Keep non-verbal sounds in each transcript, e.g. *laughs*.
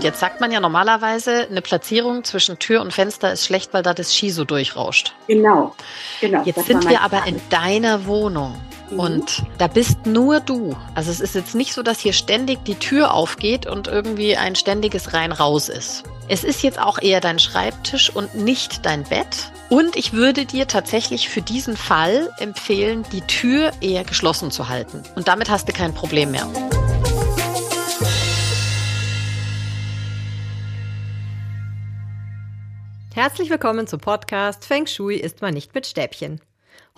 Und jetzt sagt man ja normalerweise, eine Platzierung zwischen Tür und Fenster ist schlecht, weil da das Ski so durchrauscht. Genau, genau. Jetzt sind wir aber in deiner Wohnung. Mhm. Und da bist nur du. Also es ist jetzt nicht so, dass hier ständig die Tür aufgeht und irgendwie ein ständiges Rein-Raus ist. Es ist jetzt auch eher dein Schreibtisch und nicht dein Bett. Und ich würde dir tatsächlich für diesen Fall empfehlen, die Tür eher geschlossen zu halten. Und damit hast du kein Problem mehr. Herzlich willkommen zum Podcast Feng Shui ist man nicht mit Stäbchen.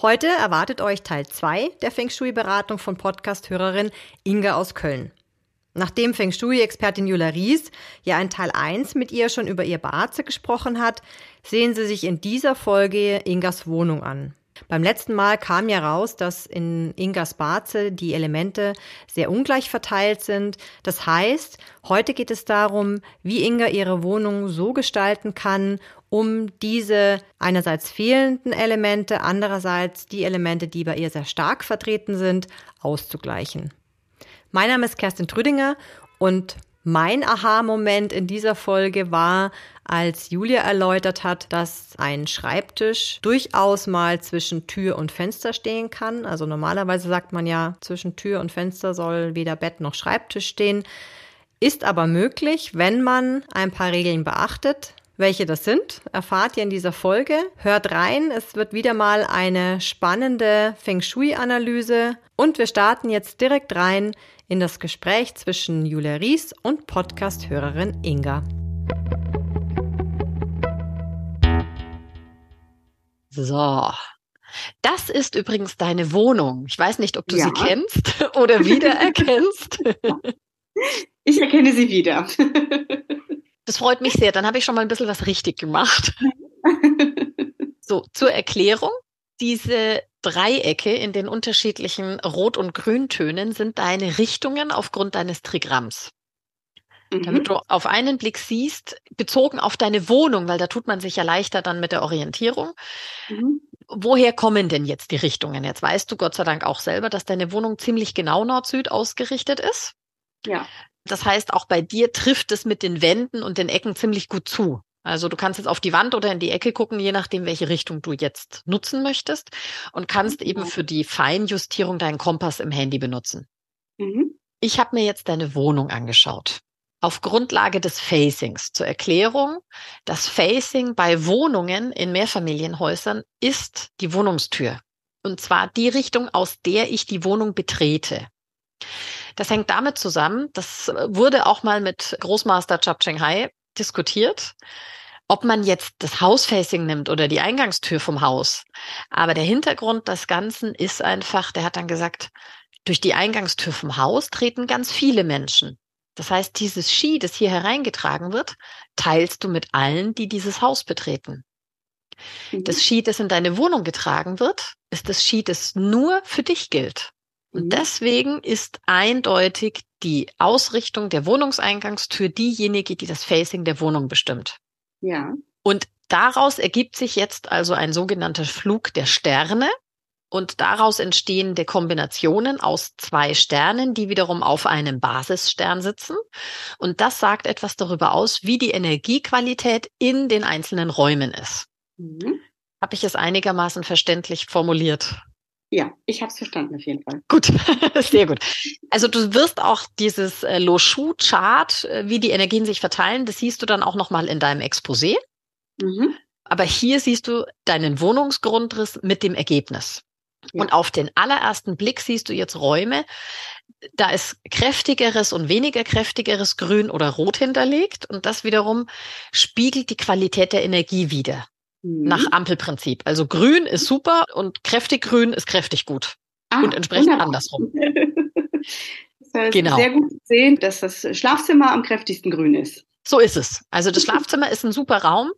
Heute erwartet euch Teil 2 der Feng Shui-Beratung von Podcast-Hörerin Inga aus Köln. Nachdem Feng Shui-Expertin Jula Ries ja in Teil 1 mit ihr schon über ihr Baze gesprochen hat, sehen Sie sich in dieser Folge Ingas Wohnung an. Beim letzten Mal kam ja raus, dass in Ingas Baze die Elemente sehr ungleich verteilt sind. Das heißt, heute geht es darum, wie Inga ihre Wohnung so gestalten kann, um diese einerseits fehlenden Elemente, andererseits die Elemente, die bei ihr sehr stark vertreten sind, auszugleichen. Mein Name ist Kerstin Trüdinger und mein Aha-Moment in dieser Folge war, als Julia erläutert hat, dass ein Schreibtisch durchaus mal zwischen Tür und Fenster stehen kann. Also normalerweise sagt man ja, zwischen Tür und Fenster soll weder Bett noch Schreibtisch stehen. Ist aber möglich, wenn man ein paar Regeln beachtet. Welche das sind, erfahrt ihr in dieser Folge. Hört rein, es wird wieder mal eine spannende Feng Shui-Analyse und wir starten jetzt direkt rein in das Gespräch zwischen Julia Ries und Podcast-Hörerin Inga. So. Das ist übrigens deine Wohnung. Ich weiß nicht, ob du ja. sie kennst oder wiedererkennst. *laughs* Ich erkenne sie wieder. *laughs* Das freut mich sehr. Dann habe ich schon mal ein bisschen was richtig gemacht. *laughs* So, zur Erklärung. Diese Dreiecke in den unterschiedlichen Rot- und Grüntönen sind deine Richtungen aufgrund deines Trigramms. Mhm. Damit du auf einen Blick siehst, bezogen auf deine Wohnung, weil da tut man sich ja leichter dann mit der Orientierung. Mhm. Woher kommen denn jetzt die Richtungen? Jetzt weißt du Gott sei Dank auch selber, dass deine Wohnung ziemlich genau Nord-Süd ausgerichtet ist. Ja. Das heißt, auch bei dir trifft es mit den Wänden und den Ecken ziemlich gut zu. Also du kannst jetzt auf die Wand oder in die Ecke gucken, je nachdem, welche Richtung du jetzt nutzen möchtest und kannst mhm. eben für die Feinjustierung deinen Kompass im Handy benutzen. Mhm. Ich habe mir jetzt deine Wohnung angeschaut. Auf Grundlage des Facings. Zur Erklärung, das Facing bei Wohnungen in Mehrfamilienhäusern ist die Wohnungstür. Und zwar die Richtung, aus der ich die Wohnung betrete. Das hängt damit zusammen, das wurde auch mal mit Großmaster Chap Cheng Hai diskutiert, ob man jetzt das Hausfacing nimmt oder die Eingangstür vom Haus. Aber der Hintergrund des Ganzen ist einfach, der hat dann gesagt, durch die Eingangstür vom Haus treten ganz viele Menschen. Das heißt, dieses Ski, das hier hereingetragen wird, teilst du mit allen, die dieses Haus betreten. Mhm. Das Ski, das in deine Wohnung getragen wird, ist das Ski, das nur für dich gilt. Und mhm. deswegen ist eindeutig die Ausrichtung der Wohnungseingangstür diejenige, die das Facing der Wohnung bestimmt. Ja. Und daraus ergibt sich jetzt also ein sogenannter Flug der Sterne. Und daraus entstehende Kombinationen aus zwei Sternen, die wiederum auf einem Basisstern sitzen. Und das sagt etwas darüber aus, wie die Energiequalität in den einzelnen Räumen ist. Mhm. Habe ich es einigermaßen verständlich formuliert? Ja, ich habe es verstanden auf jeden Fall. Gut, *laughs* sehr gut. Also du wirst auch dieses äh, Loshu-Chart, äh, wie die Energien sich verteilen, das siehst du dann auch nochmal in deinem Exposé. Mhm. Aber hier siehst du deinen Wohnungsgrundriss mit dem Ergebnis. Ja. Und auf den allerersten Blick siehst du jetzt Räume, da ist kräftigeres und weniger kräftigeres Grün oder Rot hinterlegt. Und das wiederum spiegelt die Qualität der Energie wider mhm. nach Ampelprinzip. Also grün ist super und kräftig grün ist kräftig gut. Ah, und entsprechend wunderbar. andersrum. *laughs* das heißt, genau. sehr gut zu sehen, dass das Schlafzimmer am kräftigsten grün ist. So ist es. Also das Schlafzimmer ist ein super Raum,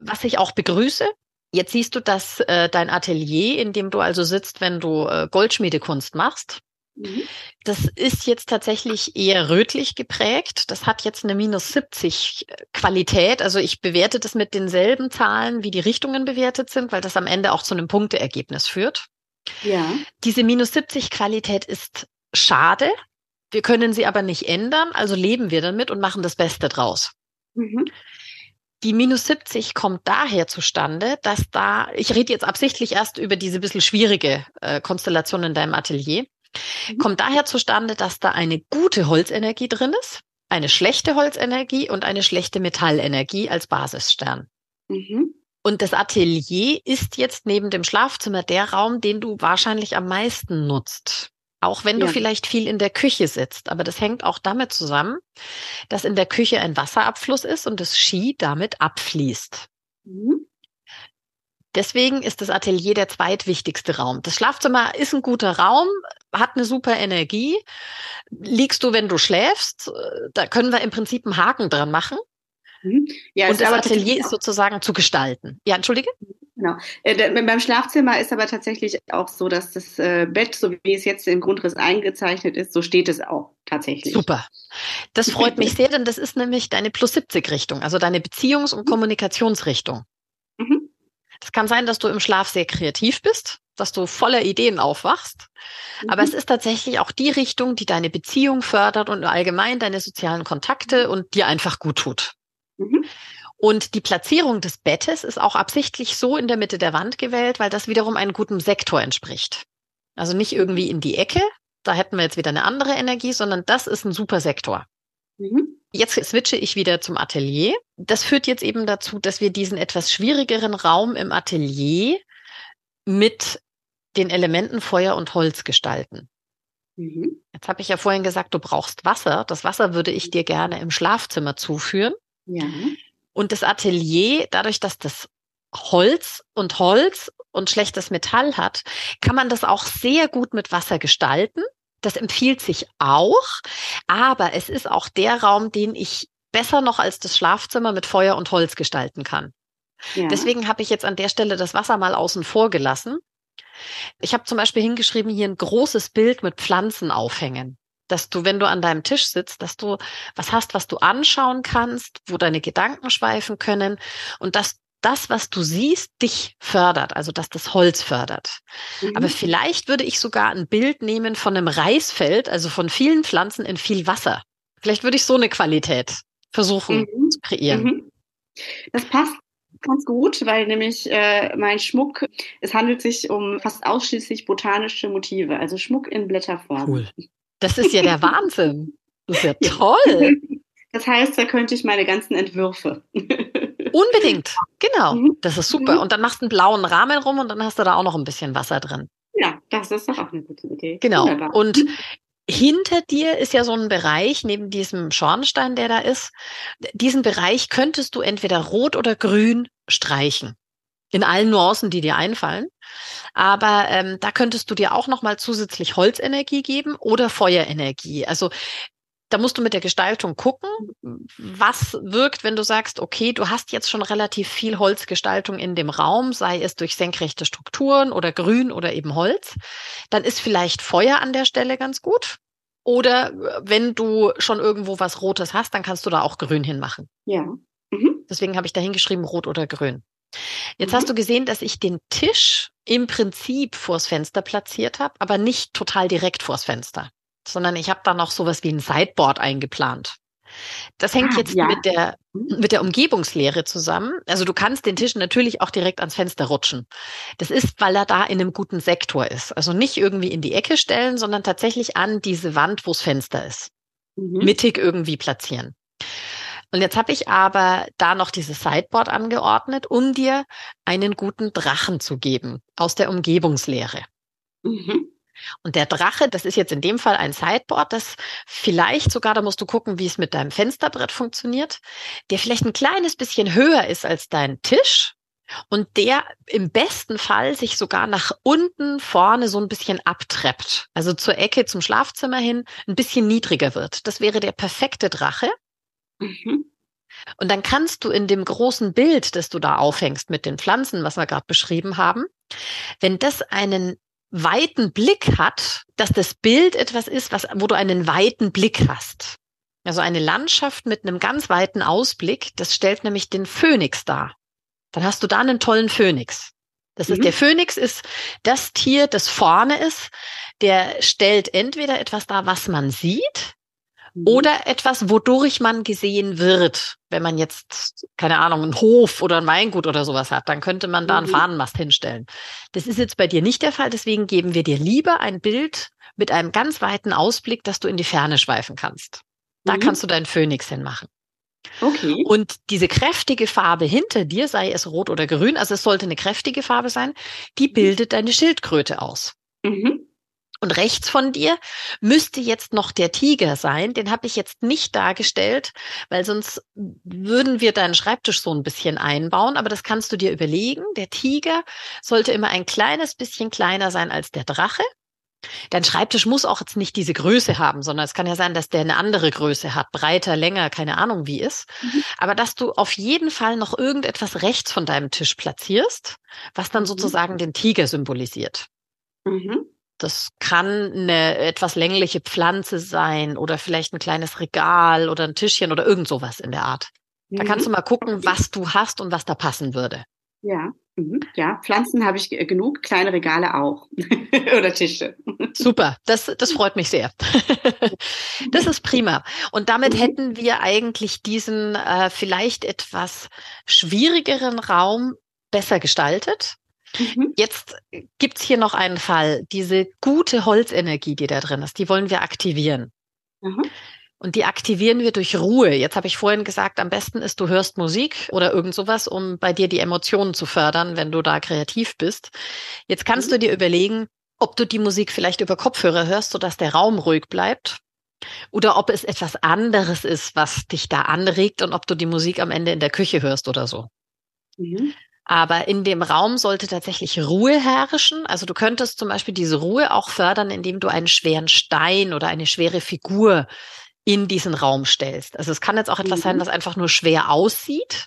was ich auch begrüße. Jetzt siehst du, dass äh, dein Atelier, in dem du also sitzt, wenn du äh, Goldschmiedekunst machst, Mhm. Das ist jetzt tatsächlich eher rötlich geprägt. Das hat jetzt eine minus 70 äh, Qualität. Also ich bewerte das mit denselben Zahlen, wie die Richtungen bewertet sind, weil das am Ende auch zu einem Punkteergebnis führt. Ja. Diese minus 70 Qualität ist schade. Wir können sie aber nicht ändern, also leben wir damit und machen das Beste draus. Mhm. Die minus 70 kommt daher zustande, dass da, ich rede jetzt absichtlich erst über diese bisschen schwierige äh, Konstellation in deinem Atelier. Kommt daher zustande, dass da eine gute Holzenergie drin ist, eine schlechte Holzenergie und eine schlechte Metallenergie als Basisstern. Mhm. Und das Atelier ist jetzt neben dem Schlafzimmer der Raum, den du wahrscheinlich am meisten nutzt. Auch wenn du ja. vielleicht viel in der Küche sitzt. Aber das hängt auch damit zusammen, dass in der Küche ein Wasserabfluss ist und das Ski damit abfließt. Mhm. Deswegen ist das Atelier der zweitwichtigste Raum. Das Schlafzimmer ist ein guter Raum, hat eine super Energie. Liegst du, wenn du schläfst, da können wir im Prinzip einen Haken dran machen. Mhm. Ja, und das Atelier ist sozusagen zu gestalten. Ja, entschuldige? Genau. Äh, beim Schlafzimmer ist aber tatsächlich auch so, dass das äh, Bett, so wie es jetzt im Grundriss eingezeichnet ist, so steht es auch tatsächlich. Super. Das freut mich *laughs* sehr, denn das ist nämlich deine Plus 70 Richtung, also deine Beziehungs- und mhm. Kommunikationsrichtung. Mhm. Das kann sein, dass du im Schlaf sehr kreativ bist, dass du voller Ideen aufwachst. Mhm. Aber es ist tatsächlich auch die Richtung, die deine Beziehung fördert und allgemein deine sozialen Kontakte und dir einfach gut tut. Mhm. Und die Platzierung des Bettes ist auch absichtlich so in der Mitte der Wand gewählt, weil das wiederum einem guten Sektor entspricht. Also nicht irgendwie in die Ecke, da hätten wir jetzt wieder eine andere Energie, sondern das ist ein super Sektor. Mhm. Jetzt switche ich wieder zum Atelier. Das führt jetzt eben dazu, dass wir diesen etwas schwierigeren Raum im Atelier mit den Elementen Feuer und Holz gestalten. Mhm. Jetzt habe ich ja vorhin gesagt, du brauchst Wasser. Das Wasser würde ich dir gerne im Schlafzimmer zuführen. Ja. Und das Atelier, dadurch, dass das Holz und Holz und schlechtes Metall hat, kann man das auch sehr gut mit Wasser gestalten. Das empfiehlt sich auch, aber es ist auch der Raum, den ich besser noch als das Schlafzimmer mit Feuer und Holz gestalten kann. Ja. Deswegen habe ich jetzt an der Stelle das Wasser mal außen vor gelassen. Ich habe zum Beispiel hingeschrieben, hier ein großes Bild mit Pflanzen aufhängen dass du, wenn du an deinem Tisch sitzt, dass du was hast, was du anschauen kannst, wo deine Gedanken schweifen können und dass das, was du siehst, dich fördert, also dass das Holz fördert. Mhm. Aber vielleicht würde ich sogar ein Bild nehmen von einem Reisfeld, also von vielen Pflanzen in viel Wasser. Vielleicht würde ich so eine Qualität versuchen mhm. zu kreieren. Mhm. Das passt ganz gut, weil nämlich äh, mein Schmuck, es handelt sich um fast ausschließlich botanische Motive, also Schmuck in Blätterform. Cool. Das ist ja der Wahnsinn. Das ist ja *laughs* toll. Das heißt, da könnte ich meine ganzen Entwürfe. Unbedingt, genau. Mhm. Das ist super. Mhm. Und dann machst du einen blauen Rahmen rum und dann hast du da auch noch ein bisschen Wasser drin. Ja, das ist doch auch eine gute Idee. Genau. Wunderbar. Und hinter dir ist ja so ein Bereich, neben diesem Schornstein, der da ist. Diesen Bereich könntest du entweder rot oder grün streichen in allen Nuancen, die dir einfallen. Aber ähm, da könntest du dir auch nochmal zusätzlich Holzenergie geben oder Feuerenergie. Also da musst du mit der Gestaltung gucken, was wirkt, wenn du sagst, okay, du hast jetzt schon relativ viel Holzgestaltung in dem Raum, sei es durch senkrechte Strukturen oder Grün oder eben Holz, dann ist vielleicht Feuer an der Stelle ganz gut. Oder wenn du schon irgendwo was Rotes hast, dann kannst du da auch Grün hinmachen. Ja. Mhm. Deswegen habe ich da hingeschrieben Rot oder Grün. Jetzt mhm. hast du gesehen, dass ich den Tisch im Prinzip vors Fenster platziert habe, aber nicht total direkt vors Fenster, sondern ich habe da noch sowas wie ein Sideboard eingeplant. Das hängt ah, jetzt ja. mit der mhm. mit der Umgebungslehre zusammen. Also du kannst den Tisch natürlich auch direkt ans Fenster rutschen. Das ist, weil er da in einem guten Sektor ist. Also nicht irgendwie in die Ecke stellen, sondern tatsächlich an diese Wand, wo das Fenster ist. Mhm. Mittig irgendwie platzieren. Und jetzt habe ich aber da noch dieses Sideboard angeordnet, um dir einen guten Drachen zu geben aus der Umgebungslehre. Mhm. Und der Drache, das ist jetzt in dem Fall ein Sideboard, das vielleicht sogar, da musst du gucken, wie es mit deinem Fensterbrett funktioniert, der vielleicht ein kleines bisschen höher ist als dein Tisch und der im besten Fall sich sogar nach unten vorne so ein bisschen abtreppt, also zur Ecke zum Schlafzimmer hin ein bisschen niedriger wird. Das wäre der perfekte Drache. Mhm. Und dann kannst du in dem großen Bild, das du da aufhängst mit den Pflanzen, was wir gerade beschrieben haben, wenn das einen weiten Blick hat, dass das Bild etwas ist, was, wo du einen weiten Blick hast. Also eine Landschaft mit einem ganz weiten Ausblick, das stellt nämlich den Phönix dar. Dann hast du da einen tollen Phönix. Das ist mhm. der Phönix ist das Tier, das vorne ist. Der stellt entweder etwas dar, was man sieht. Oder etwas, wodurch man gesehen wird. Wenn man jetzt, keine Ahnung, einen Hof oder ein Weingut oder sowas hat, dann könnte man da einen mhm. Fahnenmast hinstellen. Das ist jetzt bei dir nicht der Fall, deswegen geben wir dir lieber ein Bild mit einem ganz weiten Ausblick, dass du in die Ferne schweifen kannst. Da mhm. kannst du deinen Phönix hinmachen. Okay. Und diese kräftige Farbe hinter dir, sei es rot oder grün, also es sollte eine kräftige Farbe sein, die mhm. bildet deine Schildkröte aus. Mhm. Und rechts von dir müsste jetzt noch der Tiger sein. Den habe ich jetzt nicht dargestellt, weil sonst würden wir deinen Schreibtisch so ein bisschen einbauen. Aber das kannst du dir überlegen. Der Tiger sollte immer ein kleines bisschen kleiner sein als der Drache. Dein Schreibtisch muss auch jetzt nicht diese Größe haben, sondern es kann ja sein, dass der eine andere Größe hat, breiter, länger, keine Ahnung wie ist. Mhm. Aber dass du auf jeden Fall noch irgendetwas rechts von deinem Tisch platzierst, was dann mhm. sozusagen den Tiger symbolisiert. Mhm. Das kann eine etwas längliche Pflanze sein oder vielleicht ein kleines Regal oder ein Tischchen oder irgend sowas in der Art. Da kannst du mhm. mal gucken, was du hast und was da passen würde. Ja, mhm. ja, Pflanzen habe ich genug, kleine Regale auch *laughs* oder Tische. Super, das, das freut mich sehr. *laughs* das ist prima. Und damit mhm. hätten wir eigentlich diesen äh, vielleicht etwas schwierigeren Raum besser gestaltet. Mhm. Jetzt gibt's hier noch einen Fall. Diese gute Holzenergie, die da drin ist, die wollen wir aktivieren. Mhm. Und die aktivieren wir durch Ruhe. Jetzt habe ich vorhin gesagt, am besten ist, du hörst Musik oder irgend sowas, um bei dir die Emotionen zu fördern, wenn du da kreativ bist. Jetzt kannst mhm. du dir überlegen, ob du die Musik vielleicht über Kopfhörer hörst, sodass der Raum ruhig bleibt. Oder ob es etwas anderes ist, was dich da anregt und ob du die Musik am Ende in der Küche hörst oder so. Mhm. Aber in dem Raum sollte tatsächlich Ruhe herrschen. Also du könntest zum Beispiel diese Ruhe auch fördern, indem du einen schweren Stein oder eine schwere Figur in diesen Raum stellst. Also es kann jetzt auch etwas mhm. sein, was einfach nur schwer aussieht.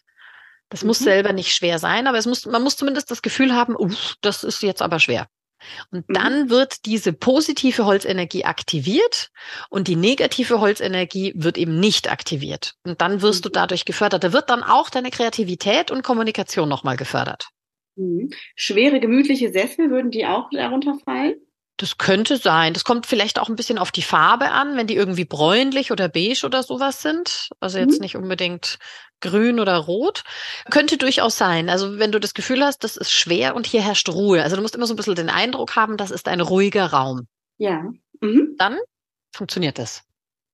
Das mhm. muss selber nicht schwer sein, aber es muss, man muss zumindest das Gefühl haben, uh, das ist jetzt aber schwer. Und mhm. dann wird diese positive Holzenergie aktiviert und die negative Holzenergie wird eben nicht aktiviert. Und dann wirst du mhm. dadurch gefördert. Da wird dann auch deine Kreativität und Kommunikation nochmal gefördert. Mhm. Schwere, gemütliche Sessel, würden die auch darunter fallen? Das könnte sein. Das kommt vielleicht auch ein bisschen auf die Farbe an, wenn die irgendwie bräunlich oder beige oder sowas sind. Also jetzt nicht unbedingt grün oder rot. Könnte durchaus sein. Also wenn du das Gefühl hast, das ist schwer und hier herrscht Ruhe. Also du musst immer so ein bisschen den Eindruck haben, das ist ein ruhiger Raum. Ja. Mhm. Dann funktioniert das.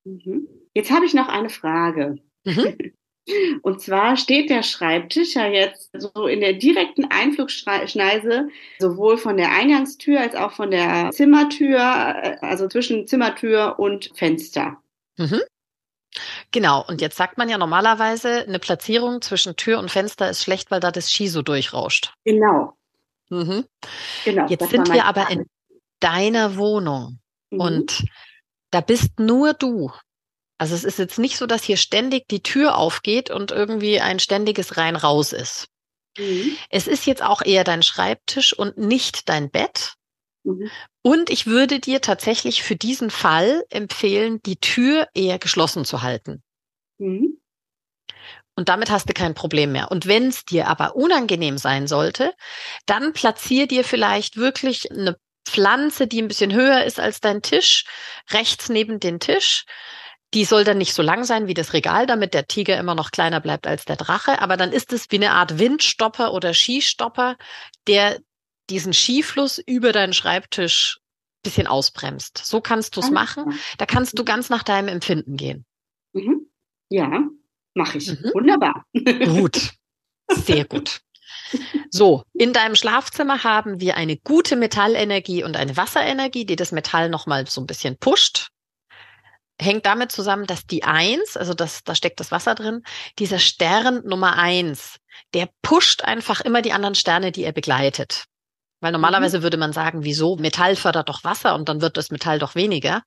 Mhm. Jetzt habe ich noch eine Frage. Mhm. *laughs* Und zwar steht der Schreibtisch ja jetzt so in der direkten Einflugschneise, sowohl von der Eingangstür als auch von der Zimmertür, äh, also zwischen Zimmertür und Fenster. Mhm. Genau, und jetzt sagt man ja normalerweise, eine Platzierung zwischen Tür und Fenster ist schlecht, weil da das Ski so durchrauscht. Genau. Mhm. genau jetzt sind wir aber in deiner Wohnung mhm. und da bist nur du. Also es ist jetzt nicht so, dass hier ständig die Tür aufgeht und irgendwie ein ständiges Rein-Raus ist. Mhm. Es ist jetzt auch eher dein Schreibtisch und nicht dein Bett. Mhm. Und ich würde dir tatsächlich für diesen Fall empfehlen, die Tür eher geschlossen zu halten. Mhm. Und damit hast du kein Problem mehr. Und wenn es dir aber unangenehm sein sollte, dann platzier dir vielleicht wirklich eine Pflanze, die ein bisschen höher ist als dein Tisch, rechts neben den Tisch. Die soll dann nicht so lang sein wie das Regal, damit der Tiger immer noch kleiner bleibt als der Drache. Aber dann ist es wie eine Art Windstopper oder Skistopper, der diesen Skifluss über deinen Schreibtisch bisschen ausbremst. So kannst du es machen. Da kannst du ganz nach deinem Empfinden gehen. Mhm. Ja, mache ich. Mhm. Wunderbar. Gut. Sehr gut. So, in deinem Schlafzimmer haben wir eine gute Metallenergie und eine Wasserenergie, die das Metall nochmal so ein bisschen pusht hängt damit zusammen, dass die Eins, also das, da steckt das Wasser drin, dieser Stern Nummer eins, der pusht einfach immer die anderen Sterne, die er begleitet. Weil normalerweise mhm. würde man sagen, wieso? Metall fördert doch Wasser und dann wird das Metall doch weniger.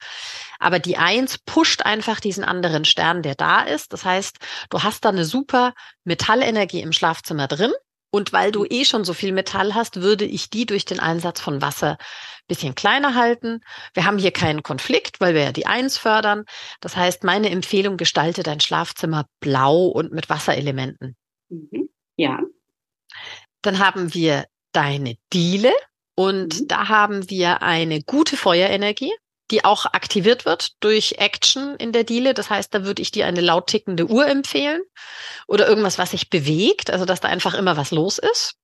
Aber die Eins pusht einfach diesen anderen Stern, der da ist. Das heißt, du hast da eine super Metallenergie im Schlafzimmer drin. Und weil du eh schon so viel Metall hast, würde ich die durch den Einsatz von Wasser bisschen kleiner halten. Wir haben hier keinen Konflikt, weil wir ja die Eins fördern. Das heißt, meine Empfehlung, gestalte dein Schlafzimmer blau und mit Wasserelementen. Mhm. Ja. Dann haben wir deine Diele und mhm. da haben wir eine gute Feuerenergie. die auch aktiviert wird durch Action in der Diele. Das heißt, da würde ich dir eine laut tickende Uhr empfehlen oder irgendwas, was sich bewegt, also dass da einfach immer was los ist.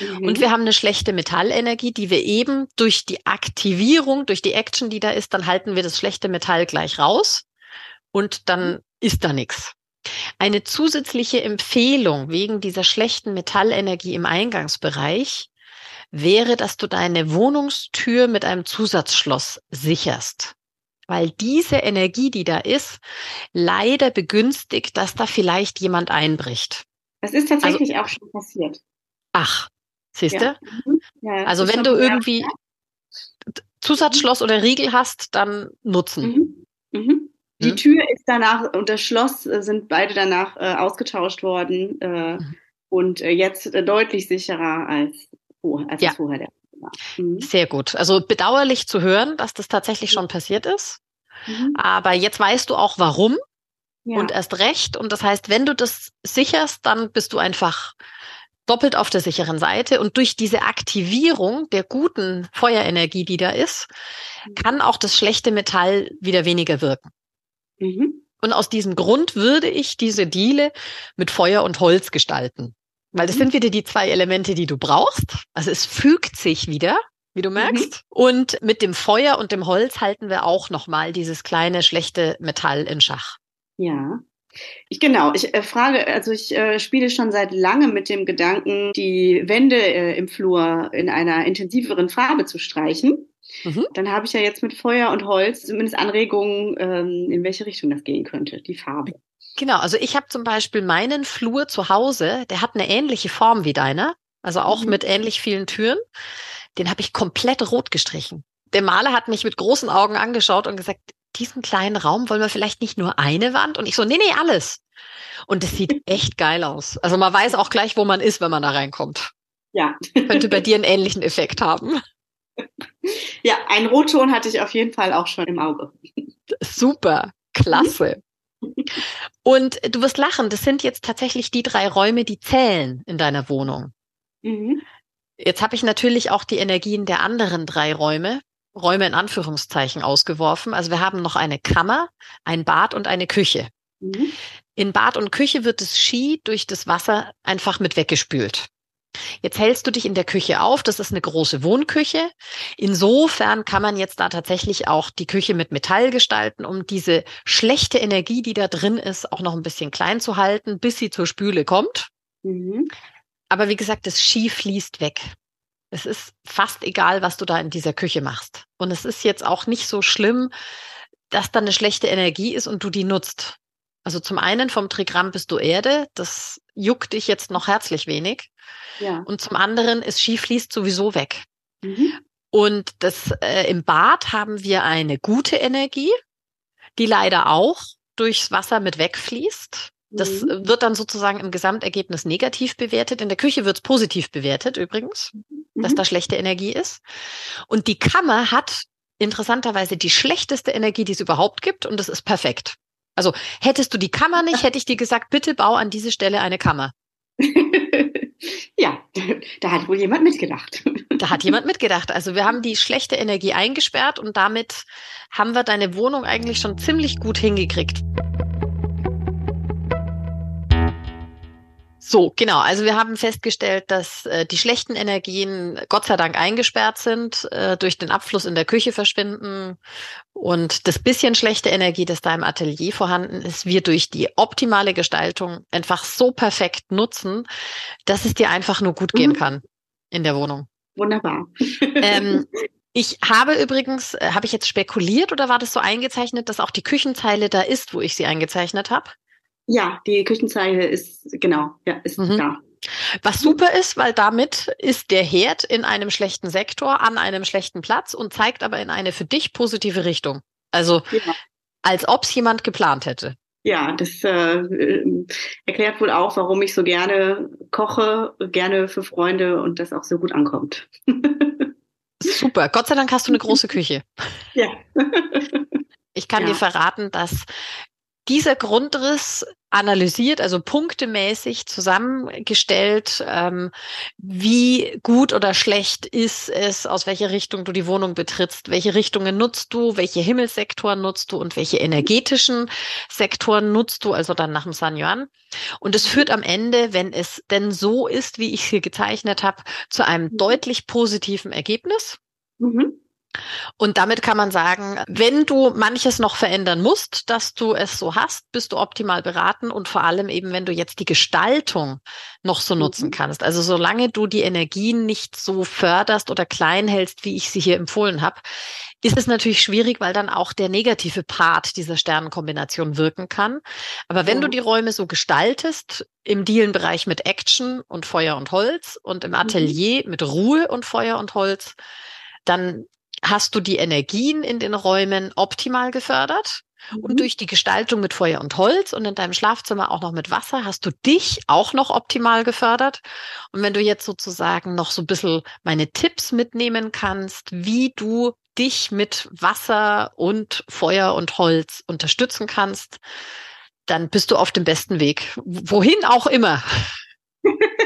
Mhm. Und wir haben eine schlechte Metallenergie, die wir eben durch die Aktivierung, durch die Action, die da ist, dann halten wir das schlechte Metall gleich raus und dann ist da nichts. Eine zusätzliche Empfehlung wegen dieser schlechten Metallenergie im Eingangsbereich wäre, dass du deine Wohnungstür mit einem Zusatzschloss sicherst. Weil diese Energie, die da ist, leider begünstigt, dass da vielleicht jemand einbricht. Das ist tatsächlich also, auch schon passiert. Ach, siehst du? Ja. Mhm. Ja, also wenn du irgendwie. Zusatzschloss oder Riegel hast, dann nutzen. Mhm. Mhm. Die hm? Tür ist danach und das Schloss äh, sind beide danach äh, ausgetauscht worden äh, mhm. und äh, jetzt äh, deutlich sicherer als, oh, als ja. vorher der war. Mhm. Sehr gut. Also bedauerlich zu hören, dass das tatsächlich schon passiert ist. Mhm. Aber jetzt weißt du auch warum ja. und erst recht. Und das heißt, wenn du das sicherst, dann bist du einfach doppelt auf der sicheren Seite. Und durch diese Aktivierung der guten Feuerenergie, die da ist, mhm. kann auch das schlechte Metall wieder weniger wirken. Mhm. Und aus diesem Grund würde ich diese Diele mit Feuer und Holz gestalten. Weil das mhm. sind wieder die zwei Elemente, die du brauchst. Also es fügt sich wieder, wie du mhm. merkst. Mhm. Und mit dem Feuer und dem Holz halten wir auch nochmal dieses kleine, schlechte Metall in Schach. Ja. Ich genau, ich äh, frage, also ich äh, spiele schon seit langem mit dem Gedanken, die Wände äh, im Flur in einer intensiveren Farbe zu streichen. Mhm. Dann habe ich ja jetzt mit Feuer und Holz zumindest Anregungen, ähm, in welche Richtung das gehen könnte, die Farbe. Genau, also ich habe zum Beispiel meinen Flur zu Hause, der hat eine ähnliche Form wie deiner, also auch mhm. mit ähnlich vielen Türen. Den habe ich komplett rot gestrichen. Der Maler hat mich mit großen Augen angeschaut und gesagt, diesen kleinen Raum wollen wir vielleicht nicht nur eine Wand? Und ich so, nee, nee, alles. Und es sieht *laughs* echt geil aus. Also man weiß auch gleich, wo man ist, wenn man da reinkommt. Ja. Könnte bei *laughs* dir einen ähnlichen Effekt haben. Ja, einen Rotton hatte ich auf jeden Fall auch schon im Auge. Super, klasse. Und du wirst lachen, das sind jetzt tatsächlich die drei Räume, die zählen in deiner Wohnung. Mhm. Jetzt habe ich natürlich auch die Energien der anderen drei Räume, Räume in Anführungszeichen ausgeworfen. Also wir haben noch eine Kammer, ein Bad und eine Küche. Mhm. In Bad und Küche wird das Ski durch das Wasser einfach mit weggespült. Jetzt hältst du dich in der Küche auf. Das ist eine große Wohnküche. Insofern kann man jetzt da tatsächlich auch die Küche mit Metall gestalten, um diese schlechte Energie, die da drin ist, auch noch ein bisschen klein zu halten, bis sie zur Spüle kommt. Mhm. Aber wie gesagt, das Ski fließt weg. Es ist fast egal, was du da in dieser Küche machst. Und es ist jetzt auch nicht so schlimm, dass da eine schlechte Energie ist und du die nutzt. Also zum einen vom Trigramm bist du Erde, das juckt dich jetzt noch herzlich wenig. Ja. Und zum anderen ist Ski fließt sowieso weg. Mhm. Und das äh, im Bad haben wir eine gute Energie, die leider auch durchs Wasser mit wegfließt. Das mhm. wird dann sozusagen im Gesamtergebnis negativ bewertet. In der Küche wird es positiv bewertet übrigens, mhm. dass da schlechte Energie ist. Und die Kammer hat interessanterweise die schlechteste Energie, die es überhaupt gibt, und das ist perfekt. Also hättest du die Kammer nicht, hätte ich dir gesagt, bitte bau an diese Stelle eine Kammer. *laughs* ja, da hat wohl jemand mitgedacht. *laughs* Da hat jemand mitgedacht. Also wir haben die schlechte Energie eingesperrt und damit haben wir deine Wohnung eigentlich schon ziemlich gut hingekriegt. So, genau. Also wir haben festgestellt, dass äh, die schlechten Energien Gott sei Dank eingesperrt sind, äh, durch den Abfluss in der Küche verschwinden und das bisschen schlechte Energie, das da im Atelier vorhanden ist, wir durch die optimale Gestaltung einfach so perfekt nutzen, dass es dir einfach nur gut gehen mhm. kann in der Wohnung. Wunderbar. Ähm, *laughs* ich habe übrigens, äh, habe ich jetzt spekuliert oder war das so eingezeichnet, dass auch die Küchenzeile da ist, wo ich sie eingezeichnet habe? Ja, die Küchenzeile ist, genau, ja, ist mhm. da. Was super ist, weil damit ist der Herd in einem schlechten Sektor an einem schlechten Platz und zeigt aber in eine für dich positive Richtung. Also ja. als ob es jemand geplant hätte. Ja, das äh, erklärt wohl auch, warum ich so gerne koche, gerne für Freunde und das auch so gut ankommt. *laughs* Super. Gott sei Dank hast du eine große Küche. Ja. Ich kann *laughs* ja. dir verraten, dass dieser Grundriss analysiert, also punktemäßig zusammengestellt, ähm, wie gut oder schlecht ist es, aus welcher Richtung du die Wohnung betrittst, welche Richtungen nutzt du, welche Himmelssektoren nutzt du und welche energetischen Sektoren nutzt du, also dann nach dem San Yuan. Und es führt am Ende, wenn es denn so ist, wie ich es hier gezeichnet habe, zu einem mhm. deutlich positiven Ergebnis. Mhm. Und damit kann man sagen, wenn du manches noch verändern musst, dass du es so hast, bist du optimal beraten und vor allem eben, wenn du jetzt die Gestaltung noch so nutzen mhm. kannst. Also solange du die Energien nicht so förderst oder klein hältst, wie ich sie hier empfohlen habe, ist es natürlich schwierig, weil dann auch der negative Part dieser Sternenkombination wirken kann. Aber wenn du die Räume so gestaltest, im Dielenbereich mit Action und Feuer und Holz und im mhm. Atelier mit Ruhe und Feuer und Holz, dann hast du die Energien in den Räumen optimal gefördert. Mhm. Und durch die Gestaltung mit Feuer und Holz und in deinem Schlafzimmer auch noch mit Wasser hast du dich auch noch optimal gefördert. Und wenn du jetzt sozusagen noch so ein bisschen meine Tipps mitnehmen kannst, wie du dich mit Wasser und Feuer und Holz unterstützen kannst, dann bist du auf dem besten Weg. Wohin auch immer. *laughs*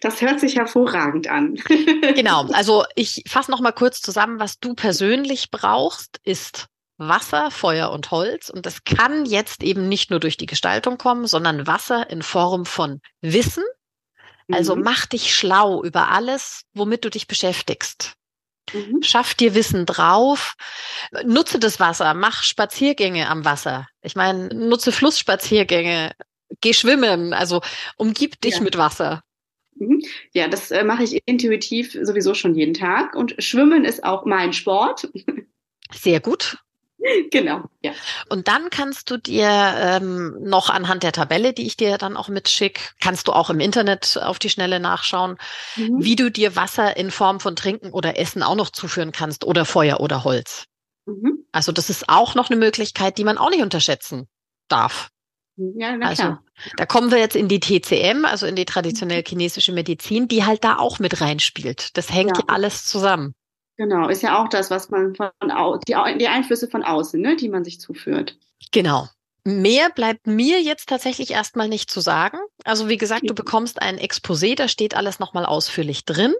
Das hört sich hervorragend an. *laughs* Genau, also ich fasse noch mal kurz zusammen, was du persönlich brauchst, ist Wasser, Feuer und Holz. Und das kann jetzt eben nicht nur durch die Gestaltung kommen, sondern Wasser in Form von Wissen. Also mhm. mach dich schlau über alles, womit du dich beschäftigst. Mhm. Schaff dir Wissen drauf. Nutze das Wasser. Mach Spaziergänge am Wasser. Ich meine, nutze Flussspaziergänge. Geh schwimmen. Also umgib dich ja. mit Wasser. Mhm. Ja, das äh, mache ich intuitiv sowieso schon jeden Tag. Und Schwimmen ist auch mein Sport. Sehr gut. Genau, ja. Und dann kannst du dir ähm, noch anhand der Tabelle, die ich dir dann auch mitschick, kannst du auch im Internet auf die Schnelle nachschauen, mhm. wie du dir Wasser in Form von Trinken oder Essen auch noch zuführen kannst oder Feuer oder Holz. Mhm. Also das ist auch noch eine Möglichkeit, die man auch nicht unterschätzen darf. Ja, na also, klar. Da kommen wir jetzt in die TCM, also in die traditionell mhm. chinesische Medizin, die halt da auch mit reinspielt. Das hängt ja, alles zusammen. Genau, ist ja auch das, was man von die, die Einflüsse von außen, ne, die man sich zuführt. Genau. Mehr bleibt mir jetzt tatsächlich erstmal nicht zu sagen. Also wie gesagt, du bekommst ein Exposé, da steht alles nochmal ausführlich drin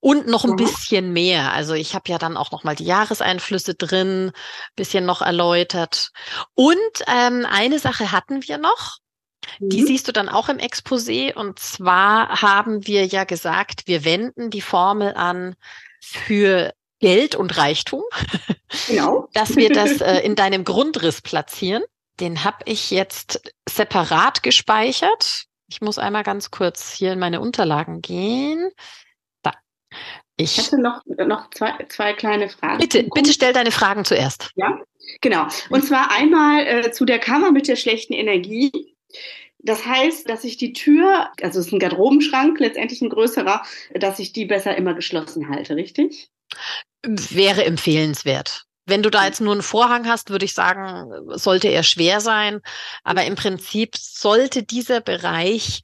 und noch ein ja. bisschen mehr. Also ich habe ja dann auch nochmal die Jahreseinflüsse drin, bisschen noch erläutert. Und ähm, eine Sache hatten wir noch. Die mhm. siehst du dann auch im Exposé. Und zwar haben wir ja gesagt, wir wenden die Formel an für Geld und Reichtum. Genau. *laughs* dass wir das äh, in deinem Grundriss platzieren. Den habe ich jetzt separat gespeichert. Ich muss einmal ganz kurz hier in meine Unterlagen gehen. Da. Ich, hätte noch, noch zwei, zwei kleine Fragen. Bitte, bitte stell deine Fragen zuerst. Ja, genau. Und zwar einmal äh, zu der Kammer mit der schlechten Energie. Das heißt, dass ich die Tür, also es ist ein Garderobenschrank, letztendlich ein größerer, dass ich die besser immer geschlossen halte, richtig? Wäre empfehlenswert. Wenn du da jetzt nur einen Vorhang hast, würde ich sagen, sollte er schwer sein. Aber im Prinzip sollte dieser Bereich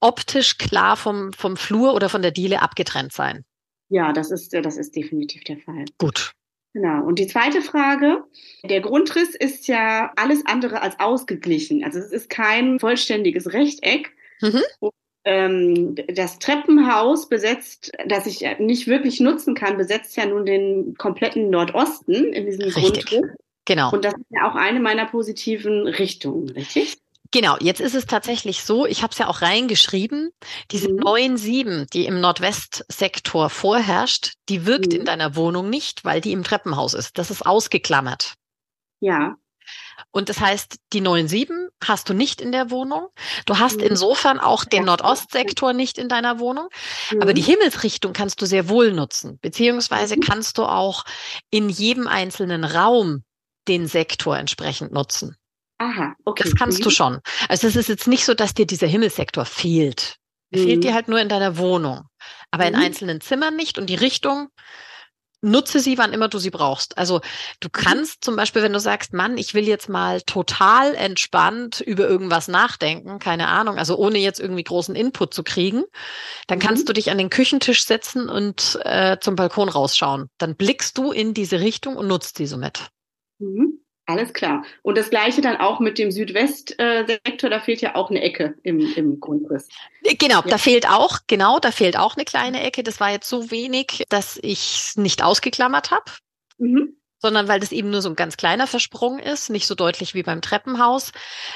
optisch klar vom, vom Flur oder von der Diele abgetrennt sein. Ja, das ist, das ist definitiv der Fall. Gut. Genau. Und die zweite Frage, der Grundriss ist ja alles andere als ausgeglichen. Also es ist kein vollständiges Rechteck. Mhm ähm, das Treppenhaus besetzt, das ich nicht wirklich nutzen kann, besetzt ja nun den kompletten Nordosten in diesem richtig. Grundriss. Genau. Und das ist ja auch eine meiner positiven Richtungen, richtig? Genau, jetzt ist es tatsächlich so, ich habe es ja auch reingeschrieben, diese mhm. 9-7, die im Nordwestsektor vorherrscht, die wirkt mhm. in deiner Wohnung nicht, weil die im Treppenhaus ist. Das ist ausgeklammert. Ja. Und das heißt, die 9-7 hast du nicht in der Wohnung. Du hast mhm. insofern auch den Nordostsektor nicht in deiner Wohnung. Mhm. Aber die Himmelsrichtung kannst du sehr wohl nutzen. Beziehungsweise mhm. kannst du auch in jedem einzelnen Raum den Sektor entsprechend nutzen. Aha, okay. Das kannst du schon. Also es ist jetzt nicht so, dass dir dieser Himmelssektor fehlt. Er fehlt dir halt nur in deiner Wohnung. Aber in einzelnen Zimmern nicht. Und die Richtung, nutze sie, wann immer du sie brauchst. Also du mhm. kannst zum Beispiel, wenn du sagst, Mann, ich will jetzt mal total entspannt über irgendwas nachdenken, keine Ahnung, also ohne jetzt irgendwie großen Input zu kriegen, dann mhm. kannst du dich an den Küchentisch setzen und äh, zum Balkon rausschauen. Dann blickst du in diese Richtung und nutzt sie somit. Mhm. Alles klar. Und das gleiche dann auch mit dem Südwestsektor, da fehlt ja auch eine Ecke im, im Grundriss. Genau, ja. da fehlt auch, genau, da fehlt auch eine kleine Ecke. Das war jetzt so wenig, dass ich es nicht ausgeklammert habe. Mhm. Sondern weil das eben nur so ein ganz kleiner Versprung ist, nicht so deutlich wie beim Treppenhaus.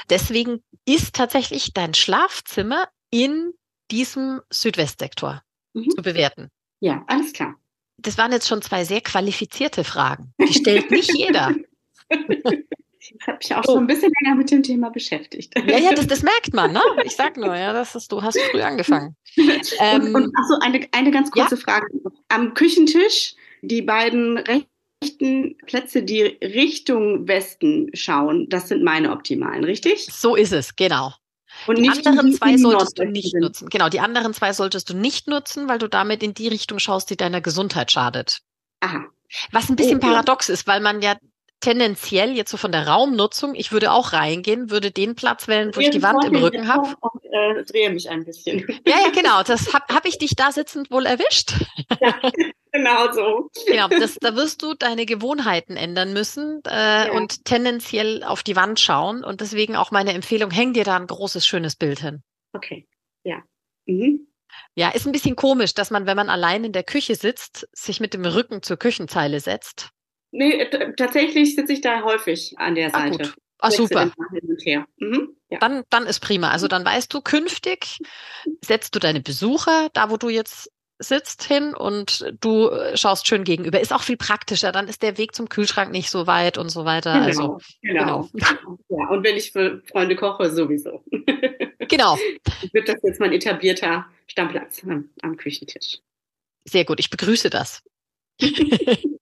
Deswegen ist tatsächlich dein Schlafzimmer in diesem Südwestsektor mhm. zu bewerten. Ja, alles klar. Das waren jetzt schon zwei sehr qualifizierte Fragen. Die stellt nicht *laughs* jeder. *laughs* Ich habe mich auch schon ein bisschen länger mit dem Thema beschäftigt. Ja, ja, das, *laughs* das merkt man, ne? Ich sag nur, ja, das ist, du hast früh angefangen. *laughs* Ähm, und, und achso, eine, eine ganz kurze ja? Frage. Am Küchentisch, die beiden rechten Plätze, die Richtung Westen schauen, das sind meine optimalen, richtig? So ist es, genau. Und die anderen zwei solltest du nicht sind. nutzen. Genau, die anderen zwei solltest du nicht nutzen, weil du damit in die Richtung schaust, die deiner Gesundheit schadet. Aha. Was ein bisschen oh, paradox ist, weil man ja tendenziell jetzt so von der Raumnutzung, ich würde auch reingehen, würde den Platz wählen, wo ich die Wand im Rücken habe. Und äh, drehe mich ein bisschen. Ja, ja, genau. Das habe hab ich dich da sitzend wohl erwischt. Ja, *laughs* genau so. Genau, das, da wirst du deine Gewohnheiten ändern müssen äh, ja. und tendenziell auf die Wand schauen. Und deswegen auch meine Empfehlung, häng dir da ein großes, schönes Bild hin. Okay, ja. Mhm. Ja, ist ein bisschen komisch, dass man, wenn man allein in der Küche sitzt, sich mit dem Rücken zur Küchenzeile setzt. Nee, tatsächlich sitze ich da häufig an der Seite. Ach, gut. Ach super. Mhm, ja. Dann, dann ist prima. Also dann weißt du, künftig setzt du deine Besucher da, wo du jetzt sitzt hin und du äh, schaust schön gegenüber. Ist auch viel praktischer. Dann ist der Weg zum Kühlschrank nicht so weit und so weiter. Genau, also, genau. genau. *laughs* Ja, und wenn ich für Freunde koche, sowieso. *laughs* Genau. Wird das jetzt mein etablierter Stammplatz am, am Küchentisch. Sehr gut. Ich begrüße das. *laughs*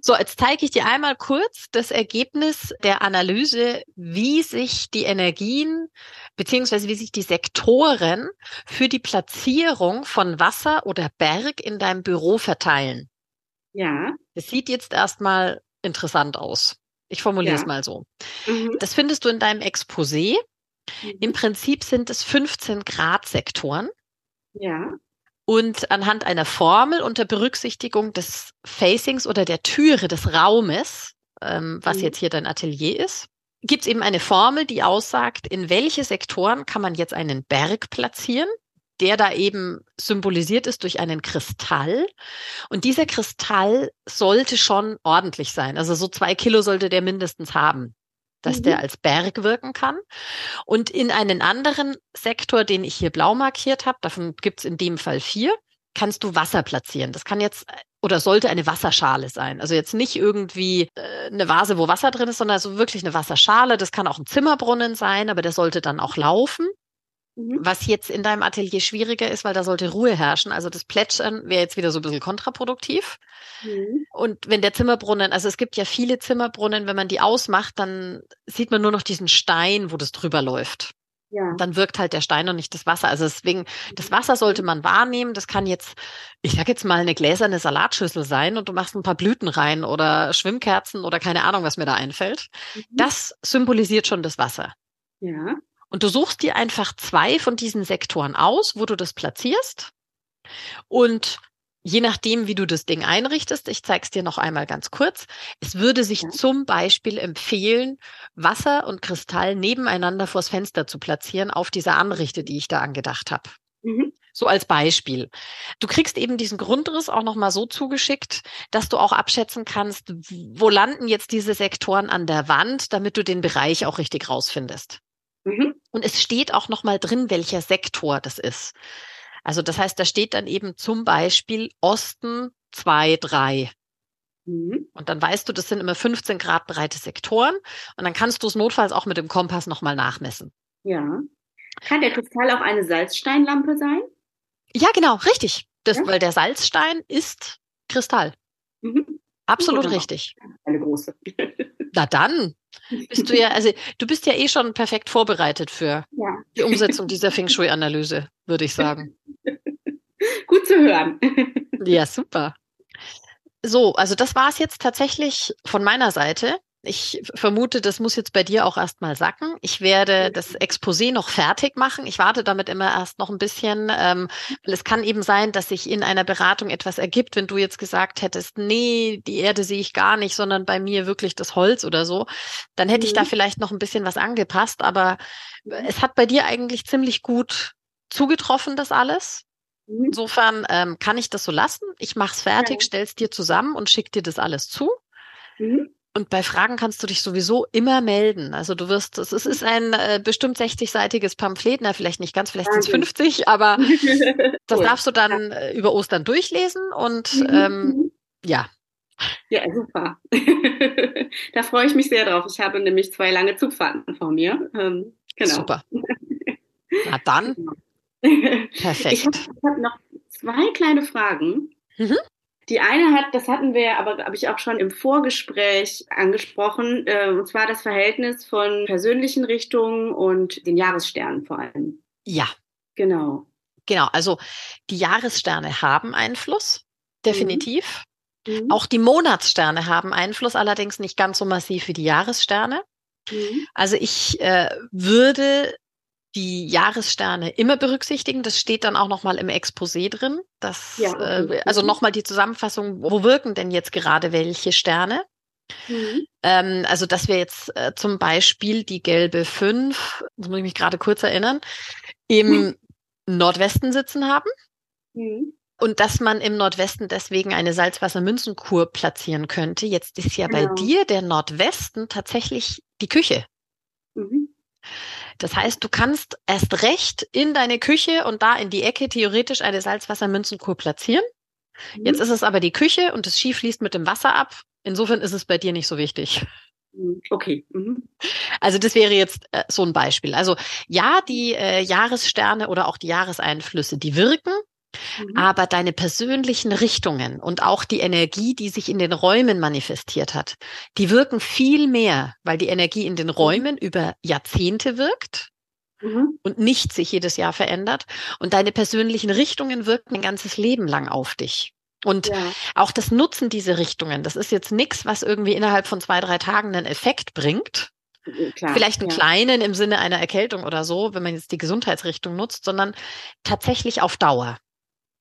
So, jetzt zeige ich dir einmal kurz das Ergebnis der Analyse, wie sich die Energien beziehungsweise wie sich die Sektoren für die Platzierung von Wasser oder Berg in deinem Büro verteilen. Ja. Das sieht jetzt erstmal interessant aus. Ich formuliere ja. es mal so. Mhm. Das findest du in deinem Exposé. Mhm. Im Prinzip sind es 15 Grad Sektoren. Ja. Und anhand einer Formel unter Berücksichtigung des Facings oder der Türe des Raumes, ähm, was mhm. jetzt hier dein Atelier ist, gibt es eben eine Formel, die aussagt, in welche Sektoren kann man jetzt einen Berg platzieren, der da eben symbolisiert ist durch einen Kristall. Und dieser Kristall sollte schon ordentlich sein. Also so zwei Kilo sollte der mindestens haben dass mhm. der als Berg wirken kann. Und in einen anderen Sektor, den ich hier blau markiert habe, davon gibt es in dem Fall vier, kannst du Wasser platzieren. Das kann jetzt oder sollte eine Wasserschale sein. Also jetzt nicht irgendwie äh, eine Vase, wo Wasser drin ist, sondern also wirklich eine Wasserschale. Das kann auch ein Zimmerbrunnen sein, aber der sollte dann auch laufen. Mhm. Was jetzt in deinem Atelier schwieriger ist, weil da sollte Ruhe herrschen. Also das Plätschern wäre jetzt wieder so ein bisschen kontraproduktiv. Mhm. Und wenn der Zimmerbrunnen, also es gibt ja viele Zimmerbrunnen, wenn man die ausmacht, dann sieht man nur noch diesen Stein, wo das drüber läuft. Ja. Dann wirkt halt der Stein und nicht das Wasser. Also deswegen, das Wasser sollte man wahrnehmen. Das kann jetzt, ich sag jetzt mal, eine gläserne Salatschüssel sein und du machst ein paar Blüten rein oder Schwimmkerzen oder keine Ahnung, was mir da einfällt. Mhm. Das symbolisiert schon das Wasser. Ja. Und du suchst dir einfach zwei von diesen Sektoren aus, wo du das platzierst. Und je nachdem, wie du das Ding einrichtest, ich zeige es dir noch einmal ganz kurz, es würde sich ja. zum Beispiel empfehlen, Wasser und Kristall nebeneinander vors Fenster zu platzieren auf dieser Anrichte, die ich da angedacht habe. Mhm. So als Beispiel. Du kriegst eben diesen Grundriss auch nochmal so zugeschickt, dass du auch abschätzen kannst, wo landen jetzt diese Sektoren an der Wand, damit du den Bereich auch richtig rausfindest. Mhm. Und es steht auch nochmal drin, welcher Sektor das ist. Also das heißt, da steht dann eben zum Beispiel Osten 2, 3. Mhm. Und dann weißt du, das sind immer 15 Grad breite Sektoren. Und dann kannst du es notfalls auch mit dem Kompass nochmal nachmessen. Ja. Kann der Kristall auch eine Salzsteinlampe sein? Ja, genau, richtig. Das, ja? Weil der Salzstein ist Kristall. Mhm. Absolut richtig. Eine große. *laughs* Na dann bist du ja, also du bist ja eh schon perfekt vorbereitet für ja. die Umsetzung dieser Feng Shui-Analyse, würde ich sagen. *laughs* Gut zu hören. Ja, super. So, also das war es jetzt tatsächlich von meiner Seite. Ich vermute, das muss jetzt bei dir auch erstmal sacken. Ich werde das Exposé noch fertig machen. Ich warte damit immer erst noch ein bisschen, ähm, weil es kann eben sein, dass sich in einer Beratung etwas ergibt, wenn du jetzt gesagt hättest, nee, die Erde sehe ich gar nicht, sondern bei mir wirklich das Holz oder so. Dann hätte mhm. ich da mhm. vielleicht noch ein bisschen was angepasst, aber es hat bei dir eigentlich ziemlich gut zugetroffen, das alles. Mhm. Insofern ähm, kann ich das so lassen. Ich mache es fertig, ja. stell's dir zusammen und schick dir das alles zu. Mhm. Und bei Fragen kannst du dich sowieso immer melden. Also du wirst, es ist ein äh, bestimmt 60-seitiges Pamphlet, na vielleicht nicht ganz, vielleicht sind es 50, aber *laughs* das cool. darfst du dann ja. Äh, über Ostern durchlesen und mhm. ähm, mhm. ja. Ja, super. *laughs* da freue ich mich sehr drauf. Ich habe nämlich zwei lange Zugfahrten vor mir. Ähm, genau. Super. *laughs* Na dann. Genau. Perfekt. Ich habe hab noch zwei kleine Fragen. Mhm. Die eine hat, das hatten wir, aber habe ich auch schon im Vorgespräch angesprochen, äh, und zwar das Verhältnis von persönlichen Richtungen und den Jahressternen vor allem. Ja. Genau. Genau, also die Jahressterne haben Einfluss, definitiv. Mhm. Mhm. Auch die Monatssterne haben Einfluss, allerdings nicht ganz so massiv wie die Jahressterne. Mhm. Also ich äh, würde die Jahressterne immer berücksichtigen. Das steht dann auch nochmal im Exposé drin. Das, ja, äh, also nochmal die Zusammenfassung, wo wirken denn jetzt gerade welche Sterne? Mhm. Ähm, also, dass wir jetzt äh, zum Beispiel die gelbe 5, das muss ich mich gerade kurz erinnern, im mhm. Nordwesten sitzen haben. Mhm. Und dass man im Nordwesten deswegen eine Salzwassermünzenkur platzieren könnte. Jetzt ist ja genau. bei dir der Nordwesten tatsächlich die Küche. Mhm. Das heißt, du kannst erst recht in deine Küche und da in die Ecke theoretisch eine Salzwassermünzenkur platzieren. Mhm. Jetzt ist es aber die Küche und das Ski fließt mit dem Wasser ab. Insofern ist es bei dir nicht so wichtig. Mhm. Okay. Mhm. Also das wäre jetzt äh, so ein Beispiel. Also ja, die äh, Jahressterne oder auch die Jahreseinflüsse, die wirken. Mhm. Aber deine persönlichen Richtungen und auch die Energie, die sich in den Räumen manifestiert hat, die wirken viel mehr, weil die Energie in den mhm. Räumen über Jahrzehnte wirkt mhm. und nicht sich jedes Jahr verändert. Und deine persönlichen Richtungen wirken ein ganzes Leben lang auf dich. Und ja. auch das Nutzen dieser Richtungen, das ist jetzt nichts, was irgendwie innerhalb von zwei, drei Tagen einen Effekt bringt. Äh, klar, Vielleicht einen ja. kleinen im Sinne einer Erkältung oder so, wenn man jetzt die Gesundheitsrichtung nutzt, sondern tatsächlich auf Dauer.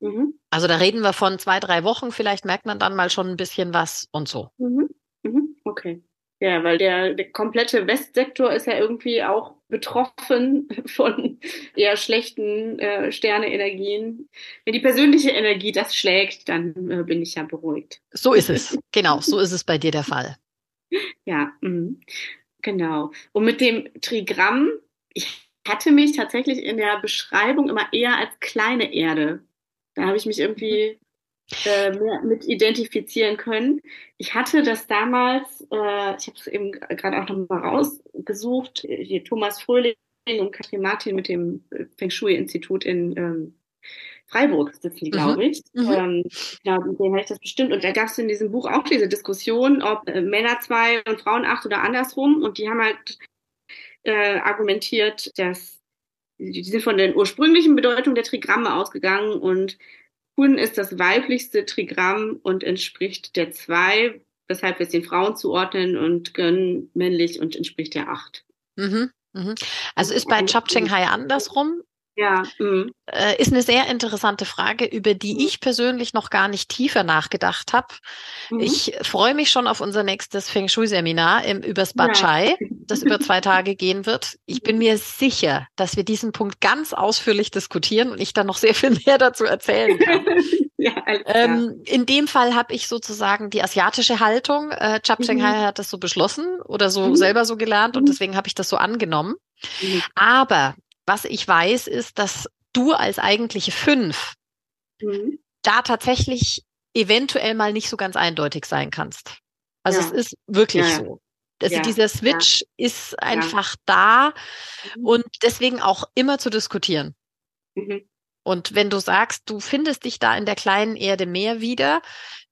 Mhm. Also da reden wir von zwei, drei Wochen, vielleicht merkt man dann mal schon ein bisschen was und so. Mhm. Mhm. Okay. Ja, weil der, der komplette Westsektor ist ja irgendwie auch betroffen *laughs* von eher schlechten äh, Sterneenergien. Wenn die persönliche Energie das schlägt, dann äh, bin ich ja beruhigt. So ist es. genau, so ist es bei dir der Fall. *laughs* Ja, mh. genau. Und mit dem Trigramm, ich hatte mich tatsächlich in der Beschreibung immer eher als kleine Erde da habe ich mich irgendwie äh, mehr mit identifizieren können. Ich hatte das damals, äh, ich habe es eben gerade auch noch mal rausgesucht, hier Thomas Fröhling und Katrin Martin mit dem äh, Feng Shui-Institut in ähm, Freiburg sitzen die, glaube mhm. ich. Mhm. Ähm, genau, mit denen habe ich das bestimmt. Und da gab es in diesem Buch auch diese Diskussion, ob äh, Männer zwei und Frauen acht oder andersrum. Und die haben halt äh, argumentiert, dass die sind von den ursprünglichen Bedeutungen der Trigramme ausgegangen und Kun ist das weiblichste Trigramm und entspricht der zwei, weshalb wir es den Frauen zuordnen und Gön männlich und entspricht der acht. Mhm, mhm. Also ist bei Chop Cheng Hai andersrum? Ja. Mhm. Äh, ist eine sehr interessante Frage, über die mhm. ich persönlich noch gar nicht tiefer nachgedacht habe. Mhm. Ich freue mich schon auf unser nächstes Feng Shui-Seminar übers Bachai, ja. *laughs* das über zwei Tage gehen wird. Ich bin mir sicher, dass wir diesen Punkt ganz ausführlich diskutieren und ich dann noch *laughs* sehr viel mehr dazu erzählen kann. *laughs* ja, ähm, in dem Fall habe ich sozusagen die asiatische Haltung. Äh, Chap Cheng Hai mhm. hat das so beschlossen oder so mhm. selber so gelernt und mhm. deswegen habe ich das so angenommen. Aber was ich weiß, ist, dass du als eigentliche fünf mhm. da tatsächlich eventuell mal nicht so ganz eindeutig sein kannst. Also ja. es ist wirklich ja. so. Also ja. dieser Switch ist einfach da mhm. und deswegen auch immer zu diskutieren. Mhm. Und wenn du sagst, du findest dich da in der kleinen Erde mehr wieder,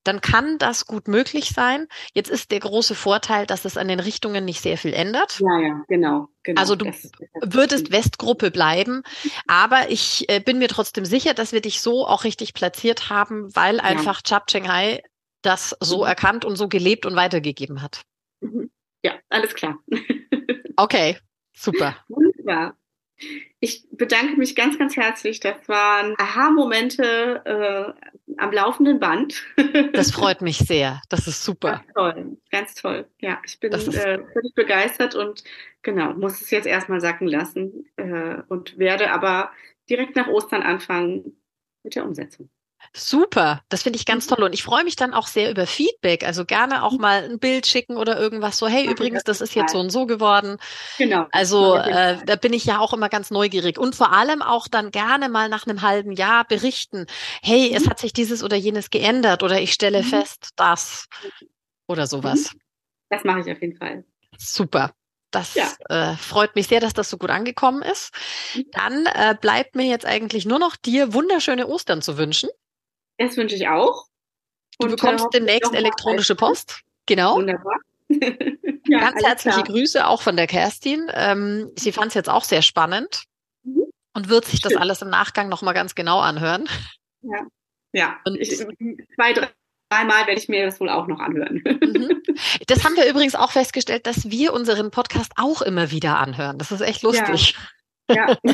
dann kann das gut möglich sein. Jetzt ist der große Vorteil, dass es an den Richtungen nicht sehr viel ändert. Ja, ja, genau. genau. Also du das, das würdest Westgruppe bleiben, aber ich äh, bin mir trotzdem sicher, dass wir dich so auch richtig platziert haben, weil einfach ja. Chap Cheng Hai das so mhm. erkannt und so gelebt und weitergegeben hat. Mhm. Ja, alles klar. *laughs* Okay, super. Wunderbar. Ich bedanke mich ganz, ganz herzlich. Das waren Aha-Momente äh, am laufenden Band. *laughs* Das freut mich sehr. Das ist super. Ganz toll, ganz toll. Ja, ich bin äh, völlig begeistert und genau, muss es jetzt erstmal sacken lassen äh, und werde aber direkt nach Ostern anfangen mit der Umsetzung. Super, das finde ich ganz mhm. toll und ich freue mich dann auch sehr über Feedback. Also gerne auch mhm. mal ein Bild schicken oder irgendwas so. Hey, übrigens, das ist jetzt so und so geworden. Genau. Also äh, da bin ich ja auch immer ganz neugierig und vor allem auch dann gerne mal nach einem halben Jahr berichten. Hey, mhm. es hat sich dieses oder jenes geändert oder ich stelle mhm. fest, das oder sowas. Das mache ich auf jeden Fall. Super. Das ja. äh, freut mich sehr, dass das so gut angekommen ist. Dann äh, bleibt mir jetzt eigentlich nur noch dir wunderschöne Ostern zu wünschen. Das wünsche ich auch. Du und bekommst demnächst elektronische Post. Genau. Wunderbar. *laughs* ja, Ganz herzliche klar. Grüße auch von der Kerstin. Ähm, sie fand es jetzt auch sehr spannend mhm. und wird sich das alles im Nachgang nochmal ganz genau anhören. Ja, ja. Und ich, zwei, drei Dreimal werde ich mir das wohl auch noch anhören. Mhm. Das haben wir übrigens auch festgestellt, dass wir unseren Podcast auch immer wieder anhören. Das ist echt lustig. Ja. ja. *laughs*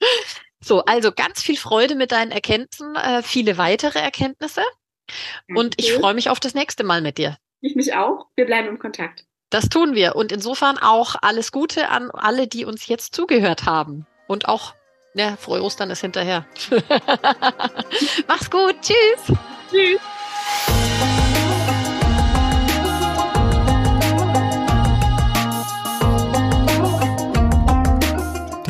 *laughs* So, also ganz viel Freude mit deinen Erkenntnissen, äh, viele weitere Erkenntnisse. Und ich freue mich auf das nächste Mal mit dir. Ich mich auch. Wir bleiben im Kontakt. Das tun wir. Und insofern auch alles Gute an alle, die uns jetzt zugehört haben. Und auch, ja, frohe Ostern ist hinterher. *laughs* Mach's gut. Tschüss. Tschüss.